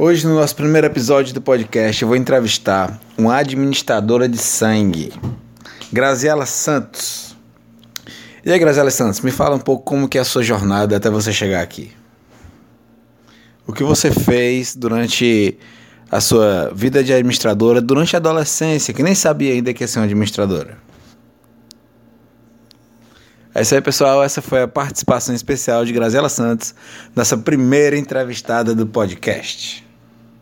Hoje, no nosso primeiro episódio do podcast, eu vou entrevistar uma administradora de sangue, Graziela Santos. E aí, Graziela Santos, me fala um pouco como que é a sua jornada até você chegar aqui. O que você fez durante a sua vida de administradora, durante a adolescência, que nem sabia ainda que ia ser uma administradora. É isso aí, pessoal. Essa foi a participação especial de Graziela Santos, nossa primeira entrevistada do podcast.